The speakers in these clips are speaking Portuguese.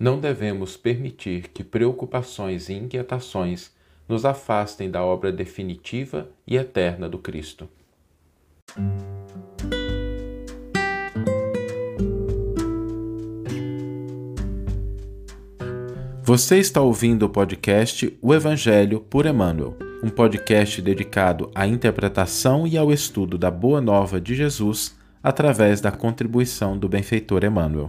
Não devemos permitir que preocupações e inquietações nos afastem da obra definitiva e eterna do Cristo. Você está ouvindo o podcast O Evangelho por Emmanuel, um podcast dedicado à interpretação e ao estudo da Boa Nova de Jesus através da contribuição do benfeitor Emmanuel.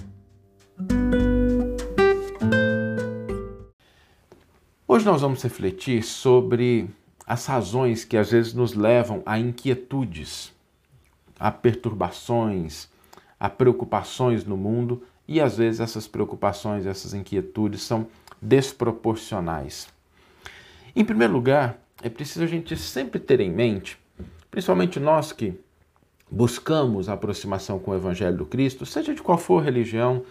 Hoje nós vamos refletir sobre as razões que às vezes nos levam a inquietudes, a perturbações, a preocupações no mundo e às vezes essas preocupações, essas inquietudes são desproporcionais. Em primeiro lugar, é preciso a gente sempre ter em mente, principalmente nós que buscamos a aproximação com o Evangelho do Cristo, seja de qual for religião,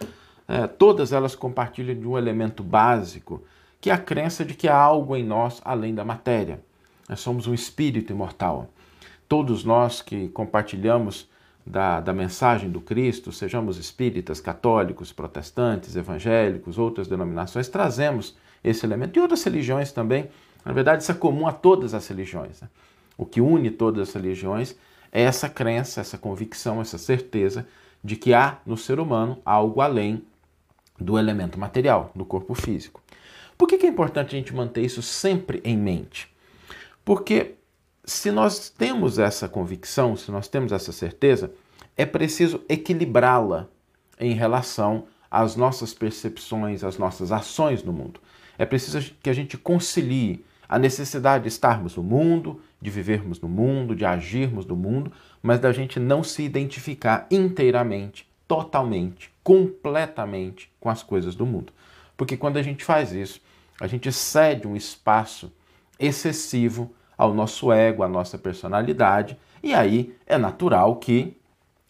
é, todas elas compartilham de um elemento básico, que é a crença de que há algo em nós além da matéria. Nós somos um espírito imortal. Todos nós que compartilhamos da, da mensagem do Cristo, sejamos espíritas, católicos, protestantes, evangélicos, outras denominações, trazemos esse elemento. E outras religiões também. Na verdade, isso é comum a todas as religiões. Né? O que une todas as religiões é essa crença, essa convicção, essa certeza de que há no ser humano algo além do elemento material, do corpo físico. Por que é importante a gente manter isso sempre em mente? Porque se nós temos essa convicção, se nós temos essa certeza, é preciso equilibrá-la em relação às nossas percepções, às nossas ações no mundo. É preciso que a gente concilie a necessidade de estarmos no mundo, de vivermos no mundo, de agirmos no mundo, mas da gente não se identificar inteiramente, totalmente, completamente com as coisas do mundo. Porque quando a gente faz isso, a gente cede um espaço excessivo ao nosso ego, à nossa personalidade, e aí é natural que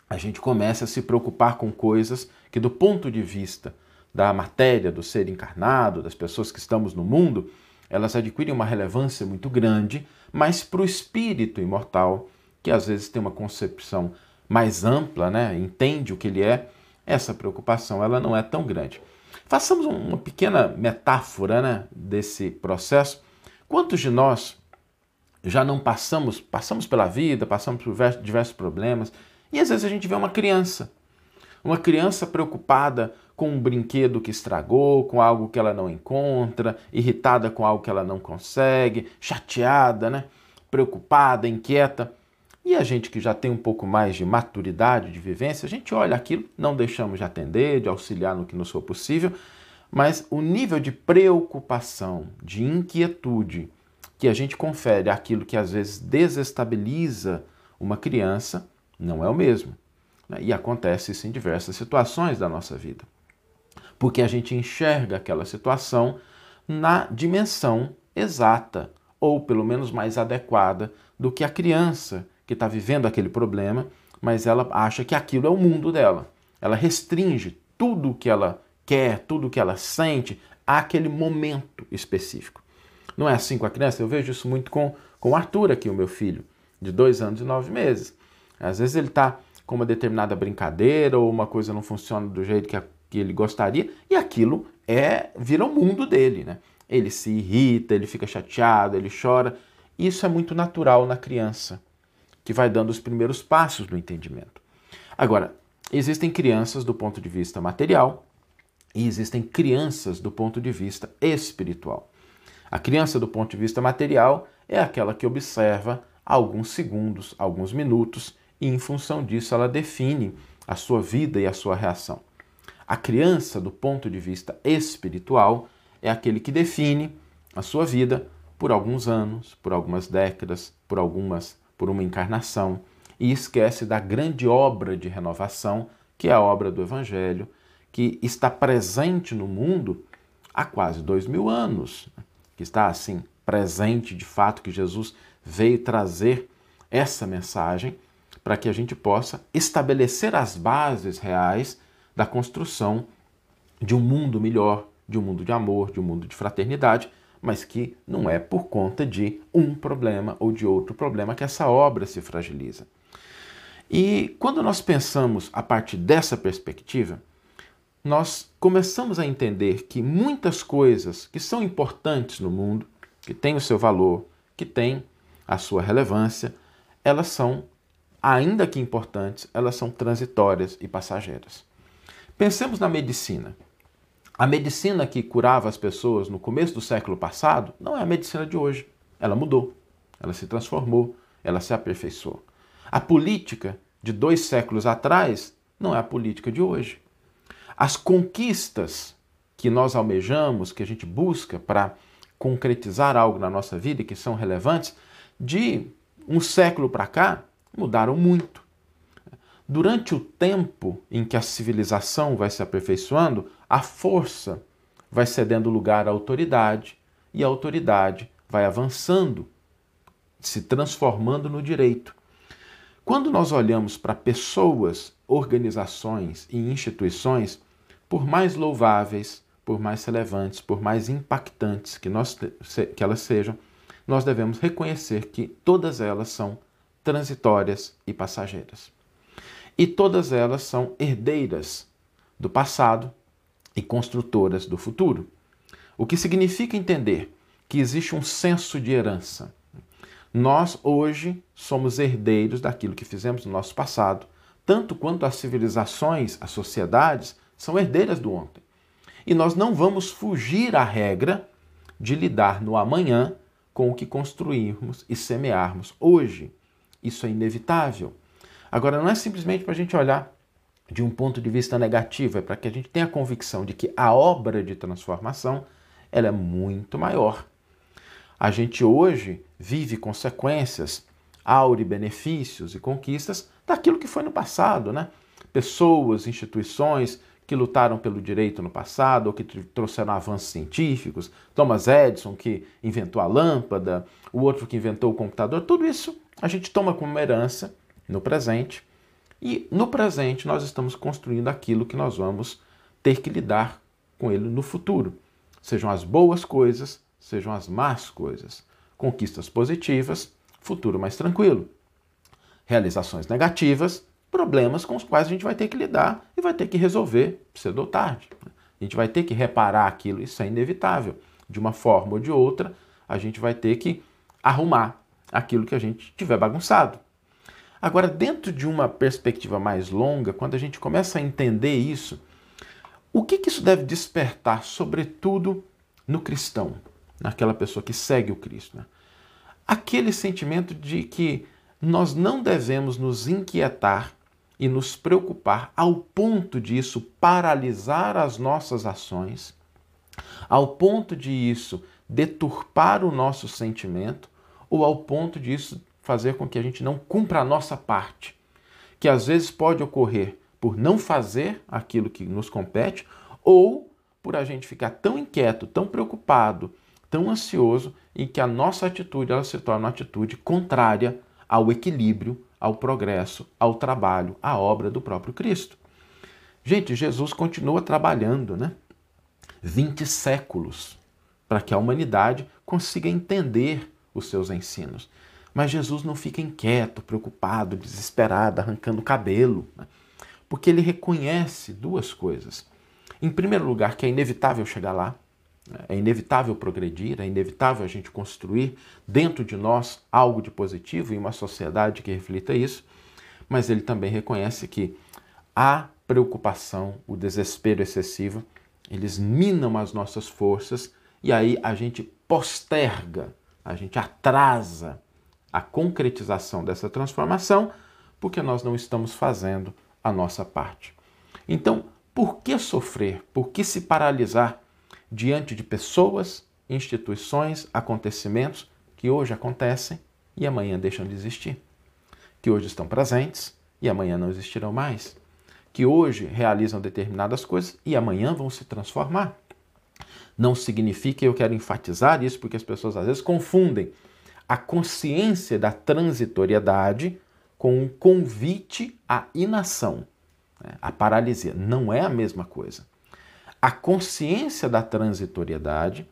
a gente comece a se preocupar com coisas que, do ponto de vista da matéria, do ser encarnado, das pessoas que estamos no mundo, elas adquirem uma relevância muito grande, mas para o espírito imortal, que às vezes tem uma concepção mais ampla, né, entende o que ele é, essa preocupação ela não é tão grande. Façamos uma pequena metáfora né, desse processo. Quantos de nós já não passamos, passamos pela vida, passamos por diversos problemas, e às vezes a gente vê uma criança, uma criança preocupada com um brinquedo que estragou, com algo que ela não encontra, irritada com algo que ela não consegue, chateada, né? preocupada, inquieta. E a gente que já tem um pouco mais de maturidade, de vivência, a gente olha aquilo, não deixamos de atender, de auxiliar no que nos for possível, mas o nível de preocupação, de inquietude, que a gente confere aquilo que às vezes desestabiliza uma criança não é o mesmo. Né? E acontece isso em diversas situações da nossa vida. Porque a gente enxerga aquela situação na dimensão exata, ou pelo menos mais adequada, do que a criança que está vivendo aquele problema, mas ela acha que aquilo é o mundo dela. Ela restringe tudo o que ela quer, tudo o que ela sente àquele momento específico. Não é assim com a criança? Eu vejo isso muito com, com o Arthur aqui, o meu filho, de dois anos e nove meses. Às vezes ele está com uma determinada brincadeira ou uma coisa não funciona do jeito que, a, que ele gostaria e aquilo é vira o mundo dele, né? Ele se irrita, ele fica chateado, ele chora. Isso é muito natural na criança, que vai dando os primeiros passos no entendimento. Agora, existem crianças do ponto de vista material e existem crianças do ponto de vista espiritual. A criança, do ponto de vista material, é aquela que observa alguns segundos, alguns minutos, e em função disso ela define a sua vida e a sua reação. A criança, do ponto de vista espiritual, é aquele que define a sua vida por alguns anos, por algumas décadas, por algumas, por uma encarnação, e esquece da grande obra de renovação, que é a obra do Evangelho, que está presente no mundo há quase dois mil anos que está assim presente de fato, que Jesus veio trazer essa mensagem para que a gente possa estabelecer as bases reais da construção de um mundo melhor, de um mundo de amor, de um mundo de fraternidade, mas que não é por conta de um problema ou de outro problema que essa obra se fragiliza. E quando nós pensamos a partir dessa perspectiva, nós começamos a entender que muitas coisas que são importantes no mundo, que têm o seu valor, que têm a sua relevância, elas são, ainda que importantes, elas são transitórias e passageiras. Pensemos na medicina. A medicina que curava as pessoas no começo do século passado não é a medicina de hoje. Ela mudou, ela se transformou, ela se aperfeiçoou. A política de dois séculos atrás não é a política de hoje. As conquistas que nós almejamos, que a gente busca para concretizar algo na nossa vida e que são relevantes, de um século para cá, mudaram muito. Durante o tempo em que a civilização vai se aperfeiçoando, a força vai cedendo lugar à autoridade e a autoridade vai avançando, se transformando no direito. Quando nós olhamos para pessoas, organizações e instituições, por mais louváveis, por mais relevantes, por mais impactantes que, nós, que elas sejam, nós devemos reconhecer que todas elas são transitórias e passageiras. E todas elas são herdeiras do passado e construtoras do futuro. O que significa entender que existe um senso de herança. Nós hoje somos herdeiros daquilo que fizemos no nosso passado, tanto quanto as civilizações, as sociedades são herdeiras do ontem. E nós não vamos fugir à regra de lidar no amanhã com o que construirmos e semearmos hoje. Isso é inevitável. Agora, não é simplesmente para a gente olhar de um ponto de vista negativo, é para que a gente tenha a convicção de que a obra de transformação ela é muito maior. A gente hoje vive consequências, aure benefícios e conquistas daquilo que foi no passado, né? Pessoas, instituições que lutaram pelo direito no passado ou que trouxeram avanços científicos, Thomas Edison que inventou a lâmpada, o outro que inventou o computador, tudo isso a gente toma como herança no presente e no presente nós estamos construindo aquilo que nós vamos ter que lidar com ele no futuro. Sejam as boas coisas, sejam as más coisas. Conquistas positivas, futuro mais tranquilo. Realizações negativas, problemas com os quais a gente vai ter que lidar e vai ter que resolver cedo ou tarde. A gente vai ter que reparar aquilo, isso é inevitável. De uma forma ou de outra, a gente vai ter que arrumar aquilo que a gente tiver bagunçado. Agora, dentro de uma perspectiva mais longa, quando a gente começa a entender isso, o que, que isso deve despertar, sobretudo no cristão, naquela pessoa que segue o Cristo? Né? Aquele sentimento de que nós não devemos nos inquietar e nos preocupar ao ponto de isso paralisar as nossas ações, ao ponto de isso deturpar o nosso sentimento, ou ao ponto disso fazer com que a gente não cumpra a nossa parte, que às vezes pode ocorrer por não fazer aquilo que nos compete ou por a gente ficar tão inquieto, tão preocupado, tão ansioso em que a nossa atitude ela se torna uma atitude contrária ao equilíbrio, ao progresso, ao trabalho, à obra do próprio Cristo. Gente, Jesus continua trabalhando, né? 20 séculos para que a humanidade consiga entender os seus ensinos. Mas Jesus não fica inquieto, preocupado, desesperado, arrancando o cabelo, né? porque ele reconhece duas coisas. Em primeiro lugar, que é inevitável chegar lá, né? é inevitável progredir, é inevitável a gente construir dentro de nós algo de positivo e uma sociedade que reflita isso, mas ele também reconhece que a preocupação, o desespero excessivo, eles minam as nossas forças e aí a gente posterga, a gente atrasa a concretização dessa transformação porque nós não estamos fazendo a nossa parte. Então, por que sofrer? Por que se paralisar diante de pessoas, instituições, acontecimentos que hoje acontecem e amanhã deixam de existir? Que hoje estão presentes e amanhã não existirão mais? Que hoje realizam determinadas coisas e amanhã vão se transformar? Não significa, eu quero enfatizar isso porque as pessoas às vezes confundem a consciência da transitoriedade com um convite à inação, né? a paralisia. Não é a mesma coisa. A consciência da transitoriedade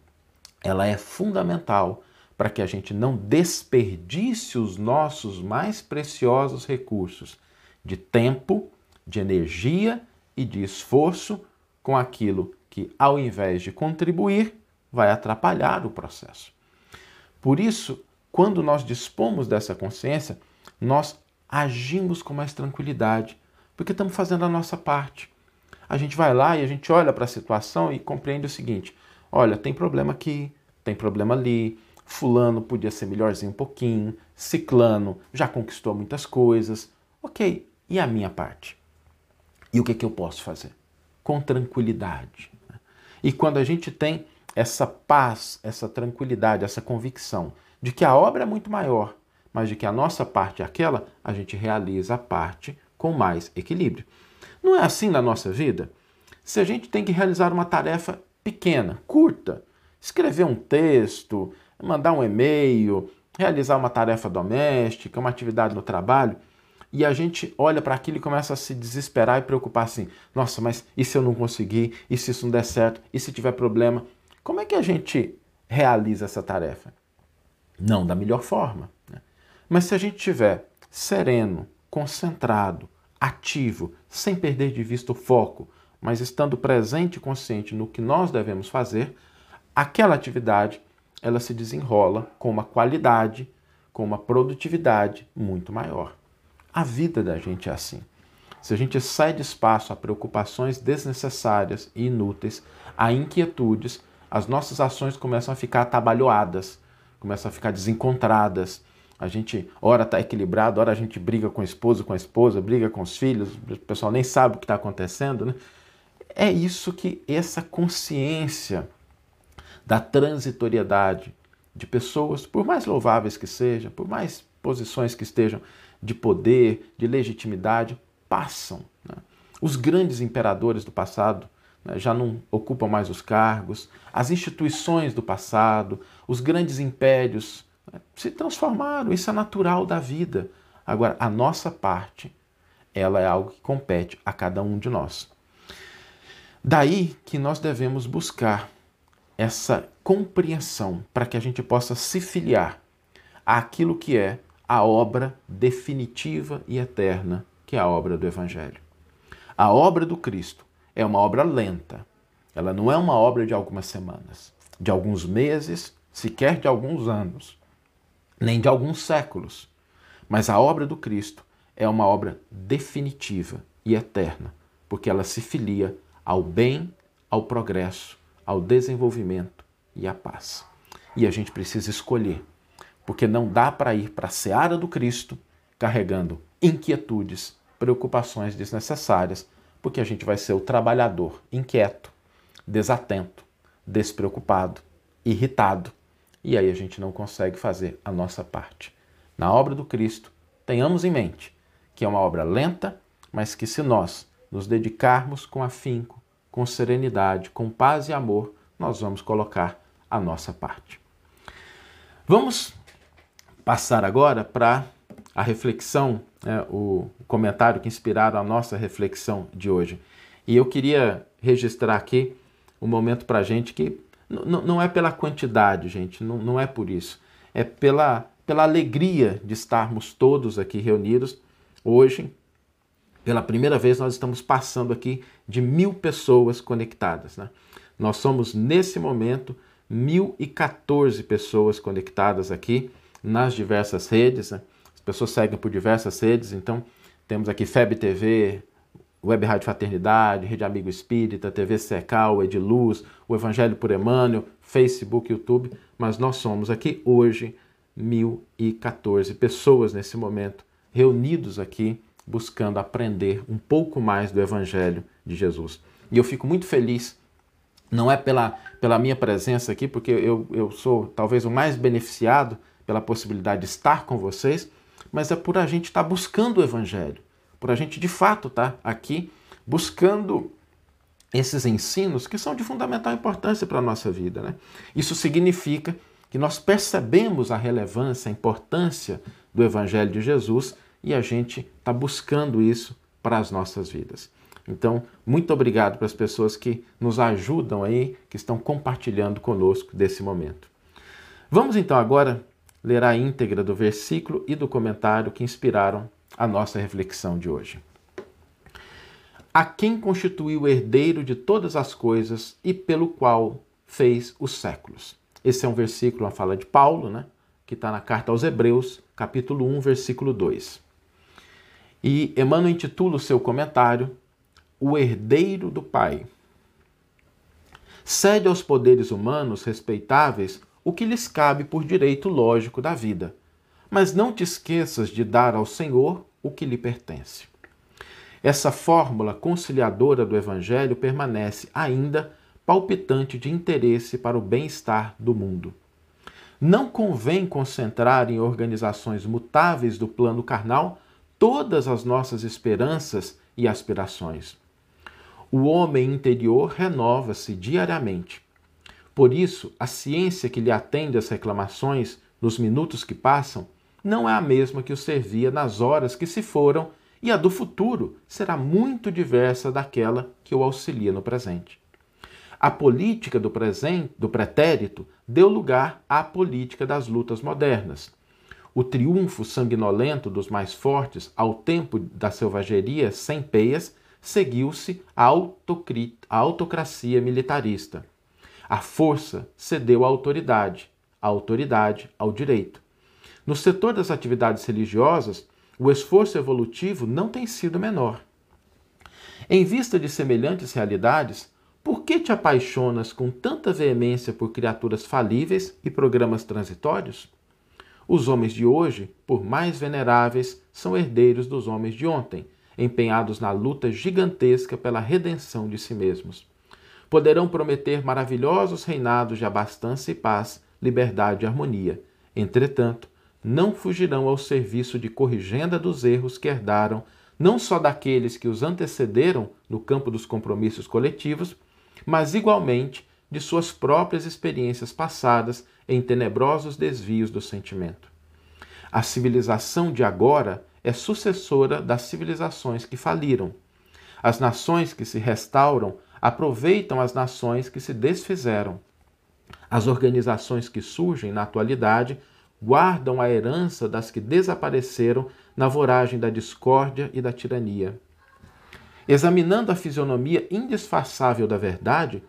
ela é fundamental para que a gente não desperdice os nossos mais preciosos recursos de tempo, de energia e de esforço com aquilo que, ao invés de contribuir, vai atrapalhar o processo. Por isso, quando nós dispomos dessa consciência, nós agimos com mais tranquilidade, porque estamos fazendo a nossa parte. A gente vai lá e a gente olha para a situação e compreende o seguinte: olha, tem problema aqui, tem problema ali, Fulano podia ser melhorzinho um pouquinho, Ciclano já conquistou muitas coisas. Ok, e a minha parte? E o que, que eu posso fazer? Com tranquilidade. E quando a gente tem essa paz, essa tranquilidade, essa convicção de que a obra é muito maior, mas de que a nossa parte é aquela, a gente realiza a parte com mais equilíbrio. Não é assim na nossa vida? Se a gente tem que realizar uma tarefa pequena, curta, escrever um texto, mandar um e-mail, realizar uma tarefa doméstica, uma atividade no trabalho, e a gente olha para aquilo e começa a se desesperar e preocupar assim: nossa, mas e se eu não conseguir? E se isso não der certo? E se tiver problema? Como é que a gente realiza essa tarefa? Não da melhor forma. Né? Mas se a gente estiver sereno, concentrado, ativo, sem perder de vista o foco, mas estando presente e consciente no que nós devemos fazer, aquela atividade ela se desenrola com uma qualidade, com uma produtividade muito maior. A vida da gente é assim. Se a gente cede espaço a preocupações desnecessárias e inúteis, a inquietudes, as nossas ações começam a ficar atabalhoadas, começam a ficar desencontradas. A gente, ora está equilibrado, ora a gente briga com o esposo, com a esposa, briga com os filhos, o pessoal nem sabe o que está acontecendo. Né? É isso que essa consciência da transitoriedade de pessoas, por mais louváveis que sejam, por mais posições que estejam de poder, de legitimidade, passam. Né? Os grandes imperadores do passado já não ocupam mais os cargos, as instituições do passado, os grandes impérios né, se transformaram, isso é natural da vida. Agora, a nossa parte, ela é algo que compete a cada um de nós. Daí que nós devemos buscar essa compreensão para que a gente possa se filiar àquilo que é a obra definitiva e eterna, que é a obra do Evangelho. A obra do Cristo é uma obra lenta. Ela não é uma obra de algumas semanas, de alguns meses, sequer de alguns anos, nem de alguns séculos. Mas a obra do Cristo é uma obra definitiva e eterna, porque ela se filia ao bem, ao progresso, ao desenvolvimento e à paz. E a gente precisa escolher porque não dá para ir para a seara do Cristo carregando inquietudes, preocupações desnecessárias, porque a gente vai ser o trabalhador inquieto, desatento, despreocupado, irritado, e aí a gente não consegue fazer a nossa parte. Na obra do Cristo, tenhamos em mente que é uma obra lenta, mas que se nós nos dedicarmos com afinco, com serenidade, com paz e amor, nós vamos colocar a nossa parte. Vamos passar agora para a reflexão, né, o comentário que inspiraram a nossa reflexão de hoje. E eu queria registrar aqui um momento para a gente que não é pela quantidade, gente, não, não é por isso. É pela, pela alegria de estarmos todos aqui reunidos hoje. Pela primeira vez, nós estamos passando aqui de mil pessoas conectadas. Né? Nós somos, nesse momento, 1.014 pessoas conectadas aqui nas diversas redes. Né? As pessoas seguem por diversas redes, então temos aqui FEB TV, Web Rádio Fraternidade, Rede Amigo Espírita, TV Secal, Ediluz, o Evangelho por Emmanuel, Facebook, YouTube, mas nós somos aqui hoje 1014 pessoas nesse momento reunidos aqui buscando aprender um pouco mais do Evangelho de Jesus. E eu fico muito feliz, não é pela, pela minha presença aqui, porque eu, eu sou talvez o mais beneficiado pela possibilidade de estar com vocês, mas é por a gente estar tá buscando o Evangelho, por a gente de fato estar tá aqui buscando esses ensinos que são de fundamental importância para a nossa vida. Né? Isso significa que nós percebemos a relevância, a importância do Evangelho de Jesus e a gente está buscando isso para as nossas vidas. Então, muito obrigado para as pessoas que nos ajudam aí, que estão compartilhando conosco desse momento. Vamos então agora ler a íntegra do versículo e do comentário que inspiraram a nossa reflexão de hoje. a quem constituiu o herdeiro de todas as coisas e pelo qual fez os séculos. Esse é um versículo, uma fala de Paulo, né? que está na carta aos Hebreus, capítulo 1, versículo 2. E Emmanuel intitula o seu comentário O Herdeiro do Pai. Cede aos poderes humanos respeitáveis o que lhes cabe por direito lógico da vida, mas não te esqueças de dar ao Senhor o que lhe pertence. Essa fórmula conciliadora do Evangelho permanece ainda palpitante de interesse para o bem-estar do mundo. Não convém concentrar em organizações mutáveis do plano carnal todas as nossas esperanças e aspirações. O homem interior renova-se diariamente. Por isso, a ciência que lhe atende às reclamações nos minutos que passam não é a mesma que o servia nas horas que se foram, e a do futuro será muito diversa daquela que o auxilia no presente. A política do presente, do pretérito, deu lugar à política das lutas modernas. O triunfo sanguinolento dos mais fortes ao tempo da selvageria sem peias seguiu-se a autocracia militarista. A força cedeu à autoridade, a autoridade ao direito. No setor das atividades religiosas, o esforço evolutivo não tem sido menor. Em vista de semelhantes realidades, por que te apaixonas com tanta veemência por criaturas falíveis e programas transitórios? Os homens de hoje, por mais veneráveis, são herdeiros dos homens de ontem, empenhados na luta gigantesca pela redenção de si mesmos. Poderão prometer maravilhosos reinados de abastança e paz, liberdade e harmonia. Entretanto, não fugirão ao serviço de corrigenda dos erros que herdaram, não só daqueles que os antecederam no campo dos compromissos coletivos, mas igualmente de suas próprias experiências passadas em tenebrosos desvios do sentimento. A civilização de agora é sucessora das civilizações que faliram. As nações que se restauram aproveitam as nações que se desfizeram. As organizações que surgem na atualidade guardam a herança das que desapareceram na voragem da discórdia e da tirania. Examinando a fisionomia indisfarçável da verdade,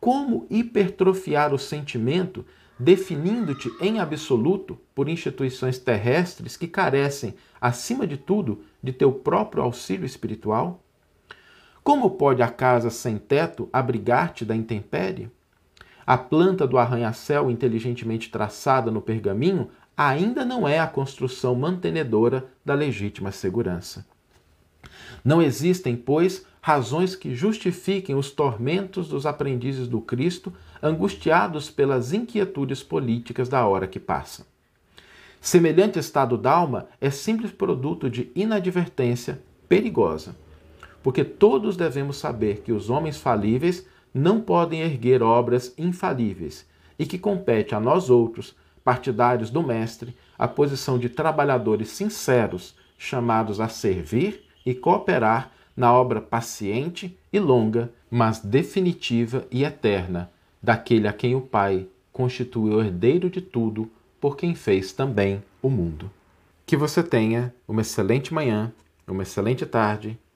como hipertrofiar o sentimento, definindo-te em absoluto por instituições terrestres que carecem, acima de tudo, de teu próprio auxílio espiritual? Como pode a casa sem teto abrigar-te da intempérie? A planta do arranha-céu inteligentemente traçada no pergaminho ainda não é a construção mantenedora da legítima segurança. Não existem, pois, razões que justifiquem os tormentos dos aprendizes do Cristo, angustiados pelas inquietudes políticas da hora que passa. Semelhante estado d'alma é simples produto de inadvertência perigosa, porque todos devemos saber que os homens falíveis não podem erguer obras infalíveis e que compete a nós outros, partidários do Mestre, a posição de trabalhadores sinceros, chamados a servir e cooperar na obra paciente e longa, mas definitiva e eterna, daquele a quem o Pai constituiu herdeiro de tudo, por quem fez também o mundo. Que você tenha uma excelente manhã, uma excelente tarde